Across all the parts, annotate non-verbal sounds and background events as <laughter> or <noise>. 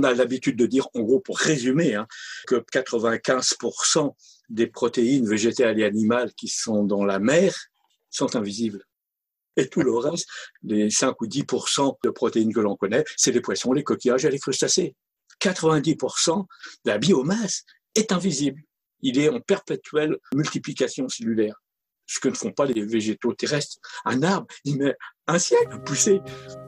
on a l'habitude de dire, en gros, pour résumer, hein, que 95% des protéines végétales et animales qui sont dans la mer sont invisibles. Et tout le reste, les 5 ou 10% de protéines que l'on connaît, c'est les poissons, les coquillages et les crustacés. 90% de la biomasse est invisible. Il est en perpétuelle multiplication cellulaire ce que ne font pas les végétaux terrestres. Un arbre, il met un siècle à pousser.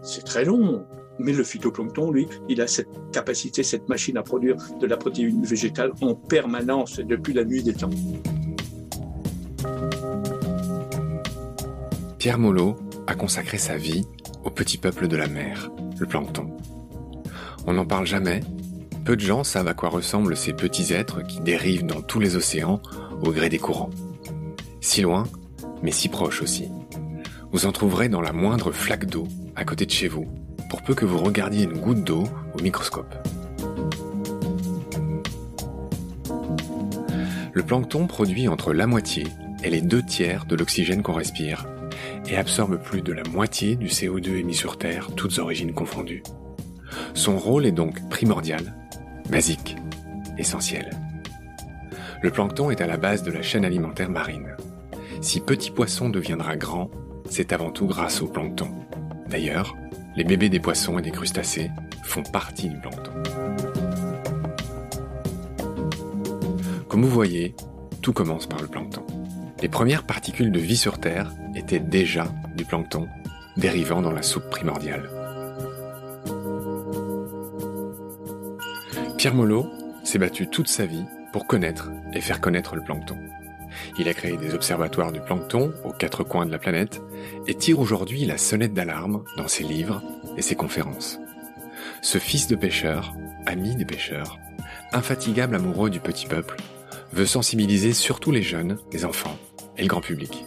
C'est très long. Mais le phytoplancton, lui, il a cette capacité, cette machine à produire de la protéine végétale en permanence depuis la nuit des temps. Pierre Molot a consacré sa vie au petit peuple de la mer, le plancton. On n'en parle jamais. Peu de gens savent à quoi ressemblent ces petits êtres qui dérivent dans tous les océans au gré des courants. Si loin, mais si proche aussi. Vous en trouverez dans la moindre flaque d'eau à côté de chez vous, pour peu que vous regardiez une goutte d'eau au microscope. Le plancton produit entre la moitié et les deux tiers de l'oxygène qu'on respire et absorbe plus de la moitié du CO2 émis sur Terre, toutes origines confondues. Son rôle est donc primordial, basique, essentiel. Le plancton est à la base de la chaîne alimentaire marine. Si petit poisson deviendra grand, c'est avant tout grâce au plancton. D'ailleurs, les bébés des poissons et des crustacés font partie du plancton. Comme vous voyez, tout commence par le plancton. Les premières particules de vie sur Terre étaient déjà du plancton, dérivant dans la soupe primordiale. Pierre Molot s'est battu toute sa vie pour connaître et faire connaître le plancton. Il a créé des observatoires du plancton aux quatre coins de la planète et tire aujourd'hui la sonnette d'alarme dans ses livres et ses conférences. Ce fils de pêcheur, ami des pêcheurs, infatigable amoureux du petit peuple, veut sensibiliser surtout les jeunes, les enfants et le grand public.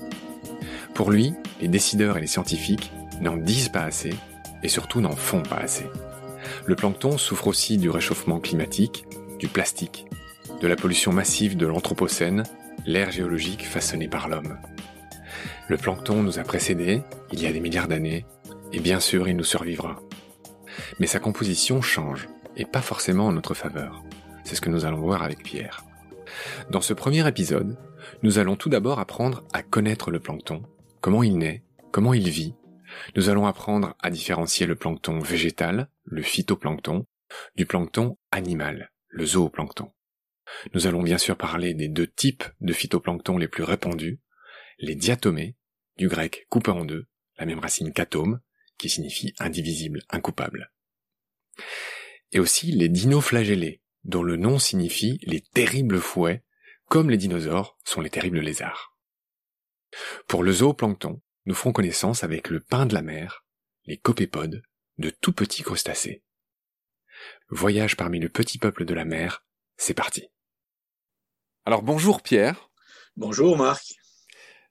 Pour lui, les décideurs et les scientifiques n'en disent pas assez et surtout n'en font pas assez. Le plancton souffre aussi du réchauffement climatique, du plastique, de la pollution massive de l'Anthropocène l'ère géologique façonnée par l'homme. Le plancton nous a précédés il y a des milliards d'années, et bien sûr il nous survivra. Mais sa composition change, et pas forcément en notre faveur. C'est ce que nous allons voir avec Pierre. Dans ce premier épisode, nous allons tout d'abord apprendre à connaître le plancton, comment il naît, comment il vit. Nous allons apprendre à différencier le plancton végétal, le phytoplancton, du plancton animal, le zooplancton. Nous allons bien sûr parler des deux types de phytoplancton les plus répandus, les diatomées, du grec coupé en deux, la même racine qu'atome, qui signifie indivisible, incoupable. Et aussi les dinoflagellés, dont le nom signifie les terribles fouets, comme les dinosaures sont les terribles lézards. Pour le zooplancton, nous ferons connaissance avec le pain de la mer, les copépodes, de tout petits crustacés. Voyage parmi le petit peuple de la mer, c'est parti. Alors bonjour Pierre. Bonjour Marc.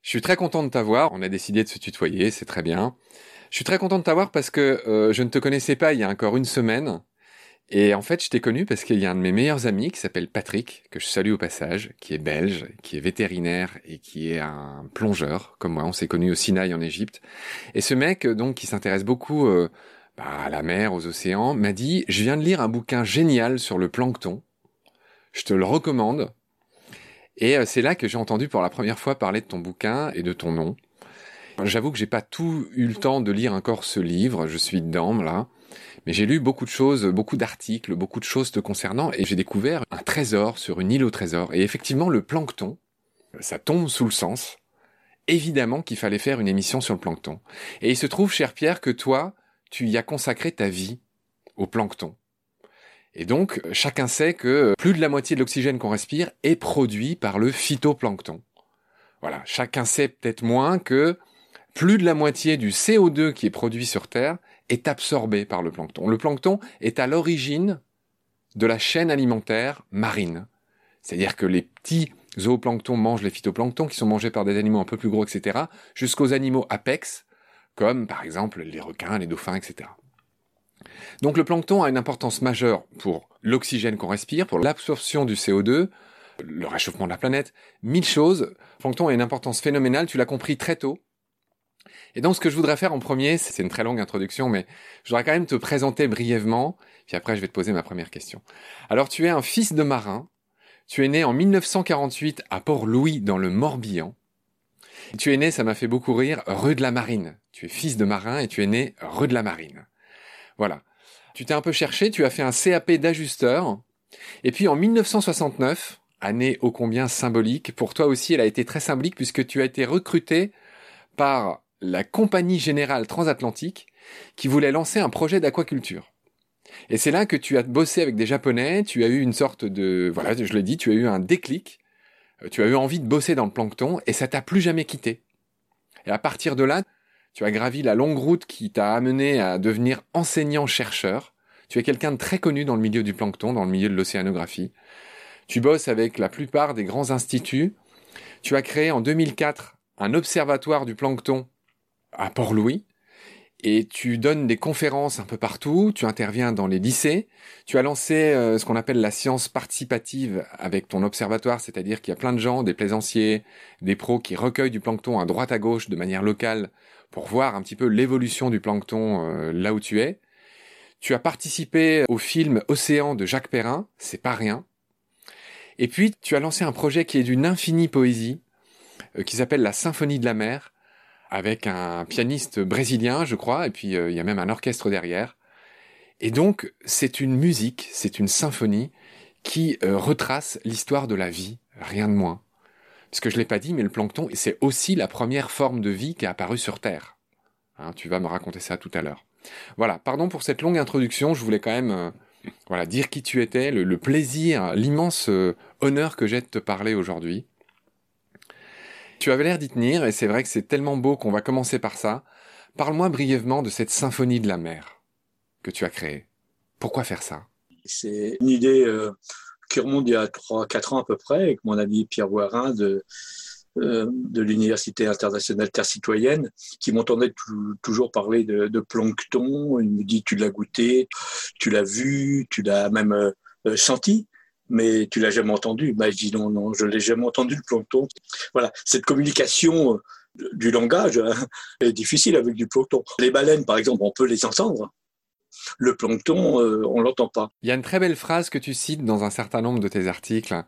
Je suis très content de t'avoir. On a décidé de se tutoyer, c'est très bien. Je suis très content de t'avoir parce que euh, je ne te connaissais pas il y a encore une semaine. Et en fait, je t'ai connu parce qu'il y a un de mes meilleurs amis qui s'appelle Patrick, que je salue au passage, qui est belge, qui est vétérinaire et qui est un plongeur, comme moi. On s'est connu au Sinaï en Égypte. Et ce mec, donc, qui s'intéresse beaucoup euh, bah, à la mer, aux océans, m'a dit, je viens de lire un bouquin génial sur le plancton. Je te le recommande. Et euh, c'est là que j'ai entendu pour la première fois parler de ton bouquin et de ton nom. J'avoue que j'ai pas tout eu le temps de lire encore ce livre, je suis dedans là, mais j'ai lu beaucoup de choses, beaucoup d'articles, beaucoup de choses te concernant, et j'ai découvert un trésor sur une île au trésor. Et effectivement, le plancton, ça tombe sous le sens. Évidemment qu'il fallait faire une émission sur le plancton. Et il se trouve, cher Pierre, que toi, tu y as consacré ta vie au plancton. Et donc, chacun sait que plus de la moitié de l'oxygène qu'on respire est produit par le phytoplancton. Voilà, chacun sait peut-être moins que plus de la moitié du CO2 qui est produit sur Terre est absorbé par le plancton. Le plancton est à l'origine de la chaîne alimentaire marine. C'est-à-dire que les petits zooplanctons mangent les phytoplanctons qui sont mangés par des animaux un peu plus gros, etc., jusqu'aux animaux apex, comme par exemple les requins, les dauphins, etc. Donc le plancton a une importance majeure pour l'oxygène qu'on respire, pour l'absorption du CO2, le réchauffement de la planète, mille choses. Le plancton a une importance phénoménale, tu l'as compris très tôt. Et donc, ce que je voudrais faire en premier, c'est une très longue introduction, mais je voudrais quand même te présenter brièvement, puis après, je vais te poser ma première question. Alors, tu es un fils de marin. Tu es né en 1948 à Port-Louis, dans le Morbihan. Tu es né, ça m'a fait beaucoup rire, rue de la Marine. Tu es fils de marin et tu es né rue de la Marine. Voilà. Tu t'es un peu cherché, tu as fait un CAP d'ajusteur. Et puis en 1969, année ô combien symbolique, pour toi aussi elle a été très symbolique puisque tu as été recruté par la Compagnie Générale Transatlantique qui voulait lancer un projet d'aquaculture. Et c'est là que tu as bossé avec des Japonais, tu as eu une sorte de, voilà, je le dis, tu as eu un déclic, euh, tu as eu envie de bosser dans le plancton et ça t'a plus jamais quitté. Et à partir de là, tu as gravi la longue route qui t'a amené à devenir enseignant-chercheur. Tu es quelqu'un de très connu dans le milieu du plancton, dans le milieu de l'océanographie. Tu bosses avec la plupart des grands instituts. Tu as créé en 2004 un observatoire du plancton à Port-Louis et tu donnes des conférences un peu partout, tu interviens dans les lycées, tu as lancé euh, ce qu'on appelle la science participative avec ton observatoire, c'est-à-dire qu'il y a plein de gens, des plaisanciers, des pros qui recueillent du plancton à droite à gauche de manière locale pour voir un petit peu l'évolution du plancton euh, là où tu es. Tu as participé au film Océan de Jacques Perrin, c'est pas rien. Et puis tu as lancé un projet qui est d'une infinie poésie, euh, qui s'appelle la Symphonie de la mer, avec un pianiste brésilien, je crois, et puis euh, il y a même un orchestre derrière. Et donc, c'est une musique, c'est une symphonie qui euh, retrace l'histoire de la vie, rien de moins. Parce que je l'ai pas dit, mais le plancton, c'est aussi la première forme de vie qui est apparue sur Terre. Hein, tu vas me raconter ça tout à l'heure. Voilà, pardon pour cette longue introduction, je voulais quand même euh, voilà, dire qui tu étais, le plaisir, l'immense honneur que j'ai de te parler aujourd'hui. Tu avais l'air d'y tenir, et c'est vrai que c'est tellement beau qu'on va commencer par ça. Parle-moi brièvement de cette symphonie de la mer que tu as créée. Pourquoi faire ça? C'est une idée euh, qui remonte il y a 3-4 ans à peu près, avec mon ami Pierre Voirin de, euh, de l'Université internationale Terre citoyenne, qui m'entendait toujours parler de, plancton. Il me dit, tu l'as goûté, tu l'as vu, tu l'as même euh, senti mais tu l'as jamais entendu. Bah, je dis non, non, je l'ai jamais entendu le plancton. Voilà, cette communication euh, du langage hein, est difficile avec du plancton. Les baleines, par exemple, on peut les entendre. Le plancton, euh, on l'entend pas. Il y a une très belle phrase que tu cites dans un certain nombre de tes articles.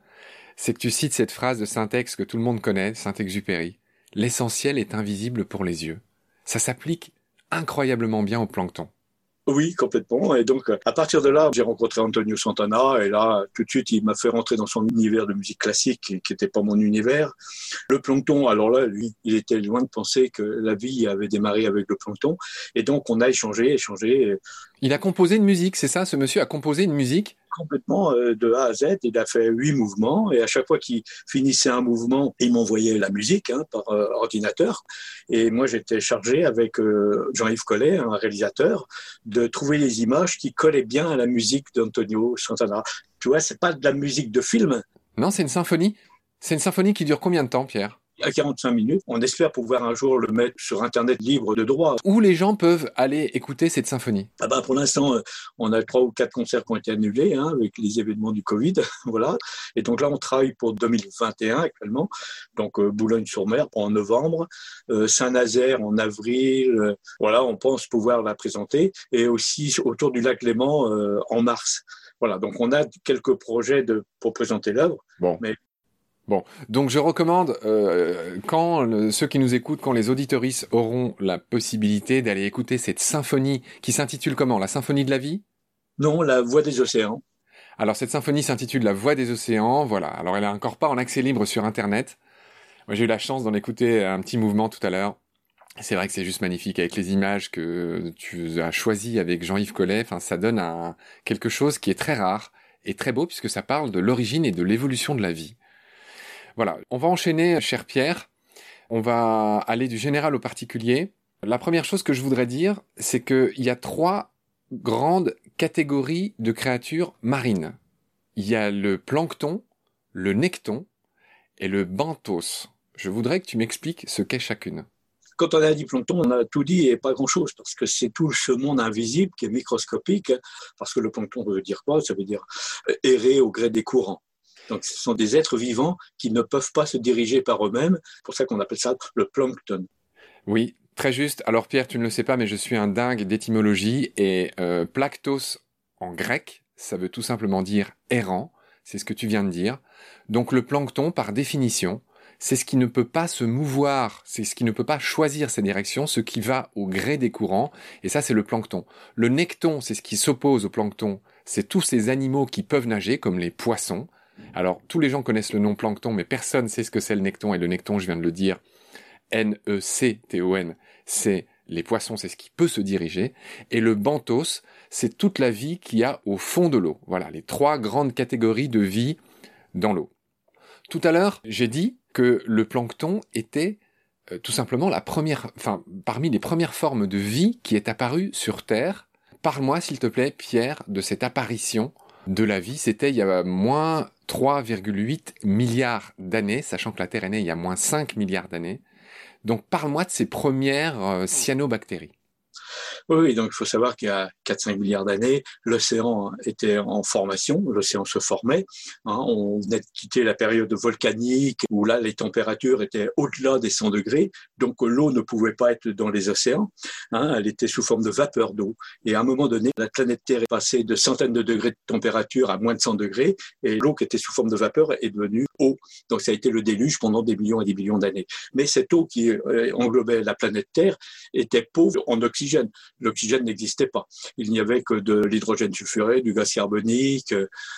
C'est que tu cites cette phrase de Saint-Ex que tout le monde connaît, Saint-Exupéry. L'essentiel est invisible pour les yeux. Ça s'applique incroyablement bien au plancton. Oui, complètement. Et donc, à partir de là, j'ai rencontré Antonio Santana et là, tout de suite, il m'a fait rentrer dans son univers de musique classique qui n'était pas mon univers. Le plancton, alors là, lui, il était loin de penser que la vie avait démarré avec le plancton. Et donc, on a échangé, échangé. Il a composé une musique, c'est ça? Ce monsieur a composé une musique complètement euh, de A à Z. Il a fait huit mouvements et à chaque fois qu'il finissait un mouvement, il m'envoyait la musique hein, par euh, ordinateur. Et moi, j'étais chargé avec euh, Jean-Yves Collet, un réalisateur, de trouver les images qui collaient bien à la musique d'Antonio Santana. Tu vois, c'est pas de la musique de film. Non, c'est une symphonie. C'est une symphonie qui dure combien de temps, Pierre? À 45 minutes. On espère pouvoir un jour le mettre sur Internet libre de droit. Où les gens peuvent aller écouter cette symphonie? Ah bah Pour l'instant, euh, on a trois ou quatre concerts qui ont été annulés hein, avec les événements du Covid. <laughs> voilà. Et donc là, on travaille pour 2021 actuellement. Donc euh, Boulogne-sur-Mer en novembre, euh, Saint-Nazaire en avril. voilà, on pense pouvoir la présenter. Et aussi autour du lac Léman en mars. Voilà, donc on a quelques projets de, pour présenter l'œuvre. Bon. Mais Bon, donc je recommande, euh, quand ceux qui nous écoutent, quand les auditoristes auront la possibilité d'aller écouter cette symphonie qui s'intitule comment? La symphonie de la vie? Non, la voix des océans. Alors cette symphonie s'intitule La voix des océans, voilà. Alors elle est encore pas en accès libre sur Internet. Moi j'ai eu la chance d'en écouter un petit mouvement tout à l'heure. C'est vrai que c'est juste magnifique avec les images que tu as choisies avec Jean-Yves Collet. Enfin, ça donne un, quelque chose qui est très rare et très beau puisque ça parle de l'origine et de l'évolution de la vie. Voilà, on va enchaîner, cher Pierre. On va aller du général au particulier. La première chose que je voudrais dire, c'est qu'il y a trois grandes catégories de créatures marines. Il y a le plancton, le necton et le benthos. Je voudrais que tu m'expliques ce qu'est chacune. Quand on a dit plancton, on a tout dit et pas grand-chose, parce que c'est tout ce monde invisible qui est microscopique, parce que le plancton veut dire quoi? Ça veut dire errer au gré des courants. Donc, ce sont des êtres vivants qui ne peuvent pas se diriger par eux-mêmes. C'est pour ça qu'on appelle ça le plancton. Oui, Très juste. Alors Pierre, tu ne le sais pas, mais je suis un dingue d'étymologie et euh, plactos en grec, ça veut tout simplement dire errant. C'est ce que tu viens de dire. Donc le plancton, par définition, c'est ce qui ne peut pas se mouvoir, c'est ce qui ne peut pas choisir ses directions, ce qui va au gré des courants, et ça c'est le plancton. Le necton, c'est ce qui s'oppose au plancton, c'est tous ces animaux qui peuvent nager, comme les poissons. Alors tous les gens connaissent le nom plancton, mais personne ne sait ce que c'est le necton, et le necton, je viens de le dire, N-E-C-T-O-N, c'est les poissons, c'est ce qui peut se diriger, et le benthos, c'est toute la vie qu'il y a au fond de l'eau. Voilà, les trois grandes catégories de vie dans l'eau. Tout à l'heure, j'ai dit que le plancton était euh, tout simplement la première, enfin, parmi les premières formes de vie qui est apparue sur Terre. Parle-moi, s'il te plaît, Pierre, de cette apparition de la vie. C'était il y a moins 3,8 milliards d'années, sachant que la Terre est née il y a moins 5 milliards d'années. Donc parle-moi de ces premières euh, cyanobactéries. Oui, donc il faut savoir qu'il y a 4-5 milliards d'années, l'océan était en formation, l'océan se formait. Hein, on venait de quitter la période volcanique où là les températures étaient au-delà des 100 degrés, donc l'eau ne pouvait pas être dans les océans. Hein, elle était sous forme de vapeur d'eau. Et à un moment donné, la planète Terre est passée de centaines de degrés de température à moins de 100 degrés, et l'eau qui était sous forme de vapeur est devenue eau. Donc ça a été le déluge pendant des millions et des millions d'années. Mais cette eau qui euh, englobait la planète Terre était pauvre en oxygène l'oxygène n'existait pas. Il n'y avait que de l'hydrogène sulfuré, du gaz carbonique.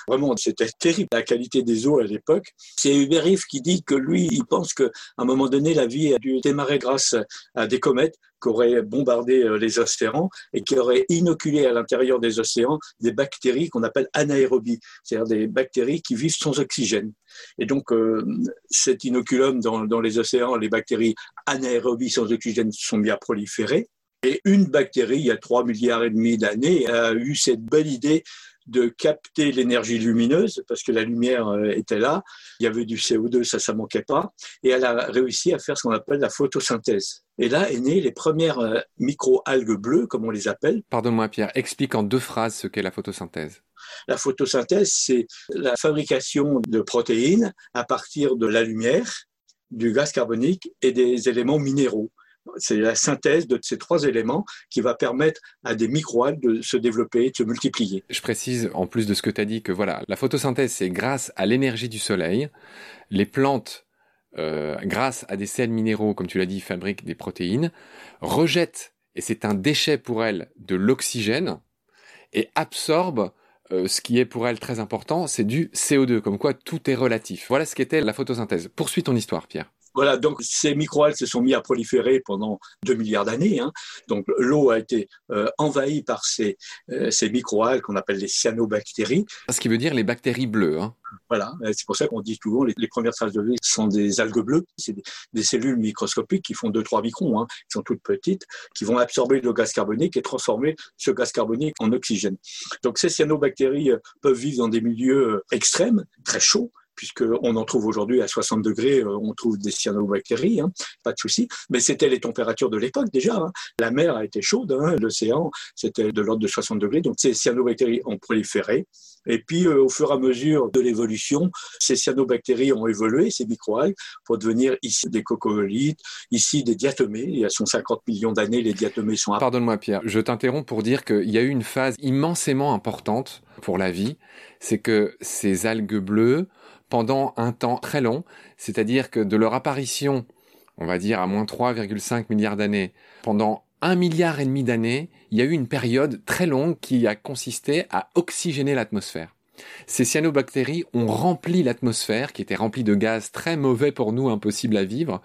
Vraiment, c'était terrible la qualité des eaux à l'époque. C'est Hubert qui dit que lui, il pense qu'à un moment donné, la vie a dû démarrer grâce à des comètes qui auraient bombardé euh, les océans et qui auraient inoculé à l'intérieur des océans des bactéries qu'on appelle anaérobies, c'est-à-dire des bactéries qui vivent sans oxygène. Et donc, euh, cet inoculum dans, dans les océans, les bactéries anaérobies sans oxygène sont bien proliférées. Et une bactérie, il y a 3 milliards et demi d'années, a eu cette belle idée de capter l'énergie lumineuse, parce que la lumière euh, était là, il y avait du CO2, ça, ça manquait pas, et elle a réussi à faire ce qu'on appelle la photosynthèse. Et là est née les premières euh, micro-algues bleues, comme on les appelle. Pardonne-moi Pierre, explique en deux phrases ce qu'est la photosynthèse. La photosynthèse, c'est la fabrication de protéines à partir de la lumière, du gaz carbonique et des éléments minéraux. C'est la synthèse de ces trois éléments qui va permettre à des microalgues de se développer, de se multiplier. Je précise, en plus de ce que tu as dit, que voilà, la photosynthèse, c'est grâce à l'énergie du soleil. Les plantes, euh, grâce à des sels minéraux, comme tu l'as dit, fabriquent des protéines, rejettent, et c'est un déchet pour elles, de l'oxygène, et absorbent euh, ce qui est pour elles très important, c'est du CO2, comme quoi tout est relatif. Voilà ce qu'était la photosynthèse. Poursuis ton histoire, Pierre. Voilà, donc ces microalgues se sont mis à proliférer pendant 2 milliards d'années. Hein. Donc l'eau a été euh, envahie par ces, euh, ces microalgues qu'on appelle les cyanobactéries. Ce qui veut dire les bactéries bleues. Hein. Voilà, c'est pour ça qu'on dit souvent les, les premières traces de vie sont des algues bleues. C'est des, cellules microscopiques qui font 2-3 microns, hein, qui sont toutes petites, qui vont absorber le gaz carbonique et transformer ce gaz carbonique en oxygène. Donc ces cyanobactéries euh, peuvent vivre dans des milieux extrêmes, très chauds, puisqu'on en trouve aujourd'hui à 60 degrés, euh, on trouve des cyanobactéries, hein, pas de souci. Mais c'était les températures de l'époque déjà. Hein. La mer a été chaude, hein, l'océan, c'était de l'ordre de 60 degrés, donc ces cyanobactéries ont proliféré. Et puis, euh, au fur et à mesure de l'évolution, ces cyanobactéries ont évolué, ces microalgues, pour devenir ici des cocolytes, ici des diatomées. Il y a 150 millions d'années, les diatomées sont... Pardonne-moi Pierre, je t'interromps pour dire qu'il y a eu une phase immensément importante pour la vie, c'est que ces algues bleues pendant un temps très long, c'est-à-dire que de leur apparition, on va dire à moins 3,5 milliards d'années, pendant un milliard et demi d'années, il y a eu une période très longue qui a consisté à oxygéner l'atmosphère. Ces cyanobactéries ont rempli l'atmosphère, qui était remplie de gaz très mauvais pour nous, impossible à vivre.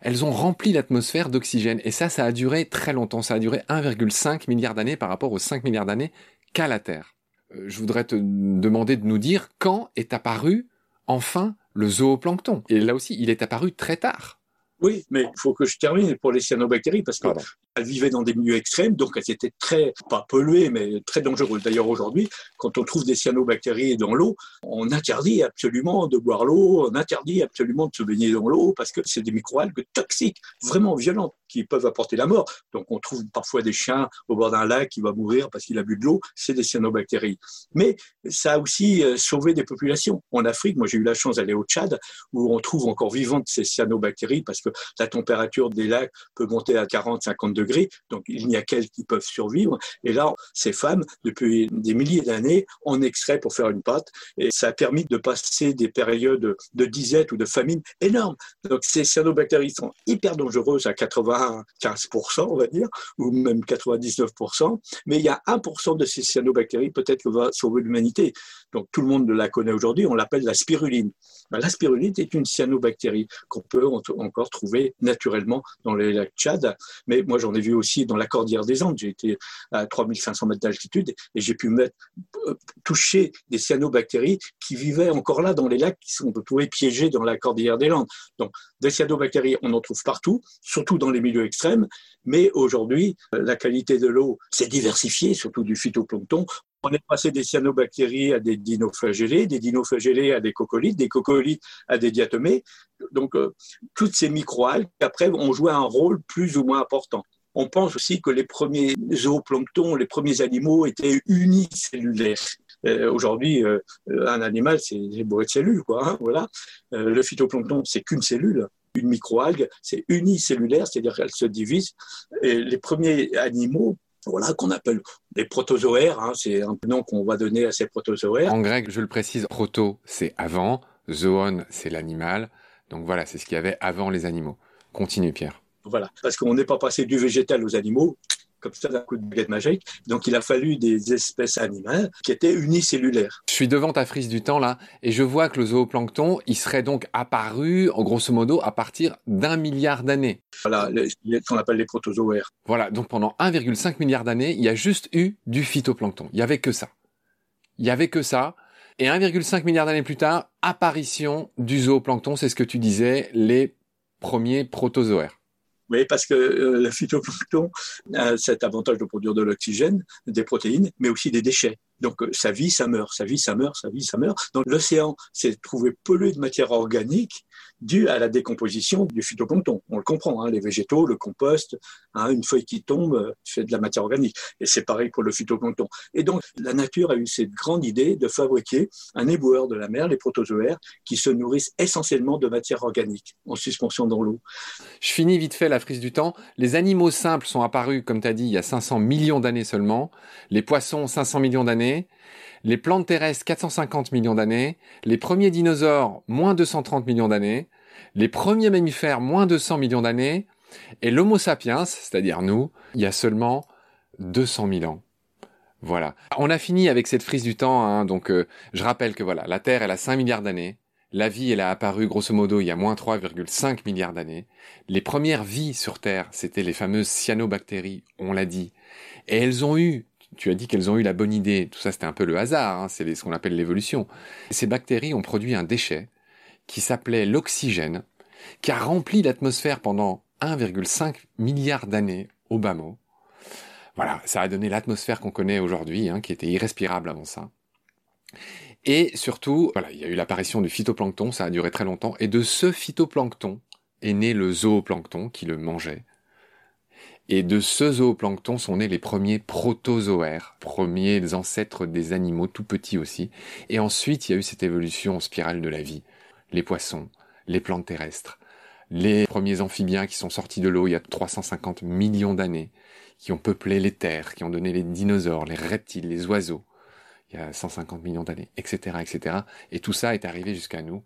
Elles ont rempli l'atmosphère d'oxygène. Et ça, ça a duré très longtemps. Ça a duré 1,5 milliard d'années par rapport aux 5 milliards d'années qu'a la Terre. Euh, je voudrais te demander de nous dire quand est apparu enfin le zooplancton. Et là aussi, il est apparu très tard. Oui, mais il faut que je termine pour les cyanobactéries parce que elles vivaient dans des milieux extrêmes, donc elles étaient très, pas polluées, mais très dangereuses. D'ailleurs, aujourd'hui, quand on trouve des cyanobactéries dans l'eau, on interdit absolument de boire l'eau, on interdit absolument de se baigner dans l'eau parce que c'est des microalgues toxiques, vraiment violentes, qui peuvent apporter la mort. Donc, on trouve parfois des chiens au bord d'un lac qui va mourir parce qu'il a bu de l'eau, c'est des cyanobactéries. Mais ça a aussi euh, sauvé des populations. En Afrique, moi j'ai eu la chance d'aller au Tchad, où on trouve encore vivantes ces cyanobactéries parce que la température des lacs peut monter à 40, 50 degrés. Donc, il n'y a qu'elles qui peuvent survivre. Et là, ces femmes, depuis des milliers d'années, en extraient pour faire une pâte. Et ça a permis de passer des périodes de disette ou de famine énormes. Donc, ces cyanobactéries sont hyper dangereuses à 95%, on va dire, ou même 99%. Mais il y a 1% de ces cyanobactéries peut-être que va sauver l'humanité. Donc, tout le monde la connaît aujourd'hui. On l'appelle la spiruline. Ben, la spiruline est une cyanobactérie qu'on peut encore trouver naturellement dans les lacs Tchad. Mais moi, j'en ai vu aussi dans la cordillère des Andes. J'ai été à 3500 mètres d'altitude et j'ai pu euh, toucher des cyanobactéries qui vivaient encore là dans les lacs qui sont trouvés piégés dans la cordillère des Landes. Donc, des cyanobactéries, on en trouve partout, surtout dans les milieux extrêmes. Mais aujourd'hui, la qualité de l'eau s'est diversifiée, surtout du phytoplancton. On est passé des cyanobactéries à des dinoflagellés, des dinoflagellés à des coccolithes, des coccolithes à des diatomées. Donc, euh, toutes ces microalgues, après, ont joué un rôle plus ou moins important. On pense aussi que les premiers zooplanctons, les premiers animaux étaient unicellulaires. Euh, aujourd'hui, euh, un animal, c'est bourré de cellules, quoi. Hein, voilà. le phytoplancton, c'est qu'une cellule une microalgue, c'est unicellulaire, c'est-à-dire qu'elle se divise. Et les premiers animaux voilà, qu'on appelle les protozoaires. Hein, c'est un nom qu'on va donner à ces protozoaires. En grec, je le précise, proto, c'est avant, zoon, c'est l'animal. Donc voilà, c'est ce qu'il y avait avant les animaux. Continue, Pierre. Voilà, parce qu'on n'est pas passé du végétal aux animaux, comme ça d'un coup de baguette magique. Donc il a fallu des espèces animales qui étaient unicellulaires. Je suis devant ta frise du temps là et je vois que le zooplancton, il serait donc apparu en grosso modo à partir d'un milliard d'années. Voilà, ce qu'on appelle les protozoaires. Voilà, donc pendant 1,5 milliard d'années, il y a juste eu du phytoplancton. Il y avait que ça. Il y avait que ça. Et 1,5 milliard d'années plus tard, apparition du zooplancton, c'est ce que tu disais, les premiers protozoaires. Oui, parce que euh, le phytoplancton a cet avantage de produire de l'oxygène, des protéines, mais aussi des déchets. Donc euh, sa vie, ça meurt, sa vie, ça meurt, sa vie, ça meurt. Donc l'océan s'est trouvé pollué de matière organique due à la décomposition du phytoplancton. On le comprend, hein, les végétaux, le compost, hein, une feuille qui tombe euh, fait de la matière organique. Et c'est pareil pour le phytoplancton. Et donc la nature a eu cette grande idée de fabriquer un éboueur de la mer, les protozoaires, qui se nourrissent essentiellement de matière organique en suspension dans l'eau. Je finis vite fait la frise du temps. Les animaux simples sont apparus, comme tu as dit, il y a 500 millions d'années seulement. Les poissons, 500 millions d'années les plantes terrestres 450 millions d'années, les premiers dinosaures moins 230 millions d'années, les premiers mammifères moins 200 millions d'années, et l'Homo sapiens, c'est-à-dire nous, il y a seulement 200 000 ans. Voilà. On a fini avec cette frise du temps, hein, donc euh, je rappelle que voilà, la Terre elle a 5 milliards d'années, la vie elle a apparu grosso modo il y a moins 3,5 milliards d'années. Les premières vies sur Terre, c'était les fameuses cyanobactéries, on l'a dit, et elles ont eu tu as dit qu'elles ont eu la bonne idée. Tout ça, c'était un peu le hasard. Hein, c'est ce qu'on appelle l'évolution. Ces bactéries ont produit un déchet qui s'appelait l'oxygène, qui a rempli l'atmosphère pendant 1,5 milliard d'années au bas mot. Voilà, ça a donné l'atmosphère qu'on connaît aujourd'hui, hein, qui était irrespirable avant ça. Et surtout, il y a eu l'apparition du phytoplancton, ça a duré très longtemps, et de ce phytoplancton est né le zooplancton qui le mangeait. Et de ce zooplancton sont nés les premiers protozoaires, premiers ancêtres des animaux tout petits aussi. Et ensuite, il y a eu cette évolution en spirale de la vie. Les poissons, les plantes terrestres, les premiers amphibiens qui sont sortis de l'eau il y a 350 millions d'années, qui ont peuplé les terres, qui ont donné les dinosaures, les reptiles, les oiseaux, il y a 150 millions d'années, etc., etc. Et tout ça est arrivé jusqu'à nous,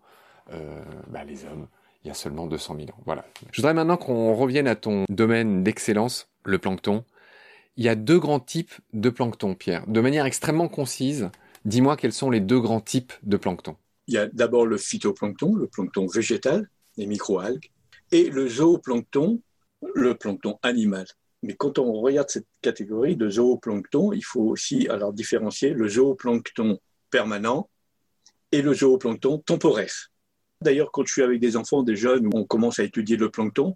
euh, bah, les hommes, il y a seulement 200 000 ans. Voilà. Je voudrais maintenant qu'on revienne à ton domaine d'excellence, le plancton. Il y a deux grands types de plancton, Pierre. De manière extrêmement concise, dis-moi quels sont les deux grands types de plancton. Il y a d'abord le phytoplancton, le plancton végétal, les microalgues, et le zooplancton, le plancton animal. Mais quand on regarde cette catégorie de zooplancton, il faut aussi alors différencier le zooplancton permanent et le zooplancton temporaire. D'ailleurs, quand je suis avec des enfants, des jeunes, où on commence à étudier le plancton,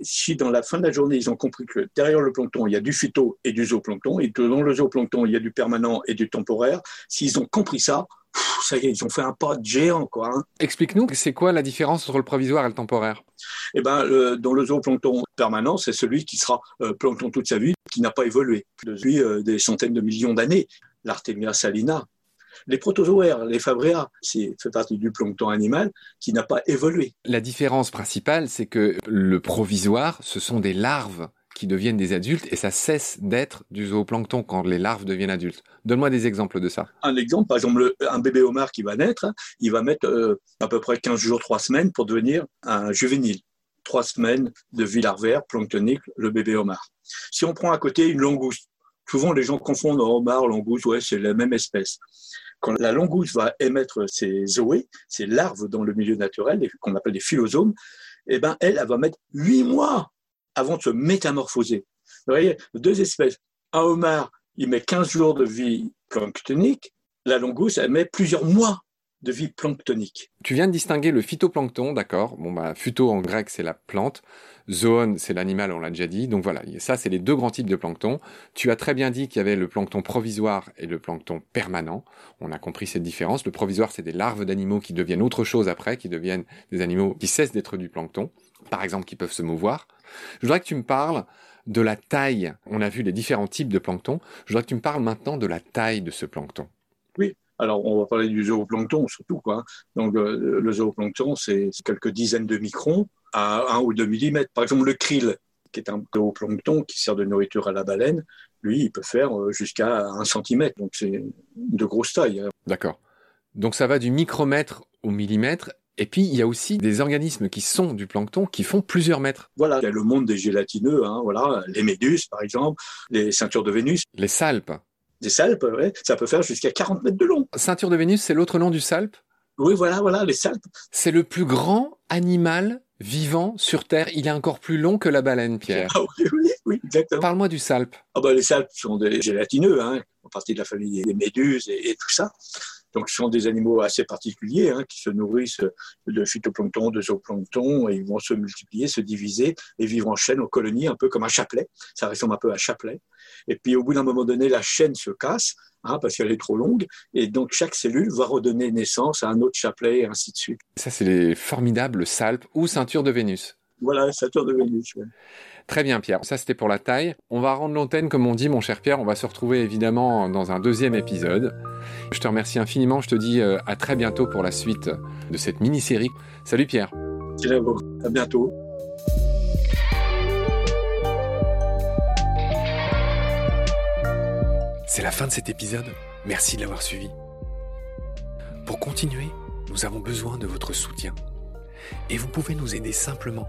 si dans la fin de la journée, ils ont compris que derrière le plancton, il y a du phyto et du zooplancton, et que dans le zooplancton, il y a du permanent et du temporaire, s'ils ont compris ça, ça y est, ils ont fait un pas de géant, quoi. Hein. Explique-nous, c'est quoi la différence entre le provisoire et le temporaire? Eh ben, dans le zooplancton permanent, c'est celui qui sera euh, plancton toute sa vie, qui n'a pas évolué depuis euh, des centaines de millions d'années. L'Artemia salina, Les protozoaires, les fabréas, c'est fait partie du plancton animal qui n'a pas évolué. La différence principale, c'est que le provisoire, ce sont des larves qui deviennent des adultes et ça cesse d'être du zooplancton quand les larves deviennent adultes. Donne-moi des exemples de ça. Un exemple, par exemple, un bébé homard qui va naître, il va mettre euh, à peu près 15 jours, 3 semaines pour devenir un juvénile. 3 semaines de vie larvaire planctonique, le bébé homard. Si on prend à côté une langouste, souvent les gens confondent homard, langouste, ouais, c'est la même espèce. Quand la langouste va émettre ses zoés, ses larves dans le milieu naturel, qu'on appelle des phylosomes, eh ben, elle, elle va mettre 8 mois avant de se métamorphoser. Vous voyez, deux espèces. Un homard, il met 15 jours de vie planctonique. La langouste, elle met plusieurs mois de vie planctonique. Tu viens de distinguer le phytoplancton, d'accord Bon, bah, phyto en grec, c'est la plante. Zoon, c'est l'animal, on l'a déjà dit. Donc voilà, ça, c'est les deux grands types de plancton. Tu as très bien dit qu'il y avait le plancton provisoire et le plancton permanent. On a compris cette différence. Le provisoire, c'est des larves d'animaux qui deviennent autre chose après, qui deviennent des animaux qui cessent d'être du plancton. Par exemple, qui peuvent se mouvoir. Je voudrais que tu me parles de la taille. On a vu les différents types de plancton. Je voudrais que tu me parles maintenant de la taille de ce plancton. Oui. Alors, on va parler du zooplancton surtout. Quoi. Donc, euh, le zooplancton, c'est quelques dizaines de microns à 1 ou 2 millimètres. Par exemple, le krill, qui est un zooplancton qui sert de nourriture à la baleine, lui, il peut faire euh, jusqu'à 1 cm. Donc, c'est de grosse taille. D'accord. Donc, ça va du micromètre au millimètre. Et puis, il y a aussi des organismes qui sont du plancton qui font plusieurs mètres. Voilà, il y a le monde des gélatineux, hein, voilà, les méduses, par exemple, les ceintures de Vénus. Les salpes. Des salpes, ouais, ça peut faire jusqu'à 40 mètres de long. Ceinture de Vénus, c'est l'autre nom du salpe? Oui, voilà, voilà, les salpes. C'est le plus grand animal vivant sur Terre. Il est encore plus long que la baleine, Pierre. Ah oui, oui, oui exactement. Parle-moi du salpe. Ah bah, les salpes sont des gélatineux, hein, en partie de la famille des méduses et tout ça. Donc, ce sont des animaux assez particuliers hein, qui se nourrissent de phytoplancton, de zooplancton, et ils vont se multiplier, se diviser et vivre en chaîne, en colonie, un peu comme un chapelet. Ça ressemble un peu à un chapelet. Et puis, au bout d'un moment donné, la chaîne se casse hein, parce qu'elle est trop longue, et donc chaque cellule va redonner naissance à un autre chapelet, et ainsi de suite. Ça, c'est les formidables salpes ou ceintures de Vénus. Voilà, ceinture de Vénus. Très bien, Pierre. Ça, c'était pour la taille. On va rendre l'antenne, comme on dit, mon cher Pierre. On va se retrouver évidemment dans un deuxième épisode. Je te remercie infiniment. Je te dis euh, à très bientôt pour la suite de cette mini-série. Salut, Pierre. Salut à bientôt. C'est la fin de cet épisode. Merci de l'avoir suivi. Pour continuer, nous avons besoin de votre soutien. Et vous pouvez nous aider simplement,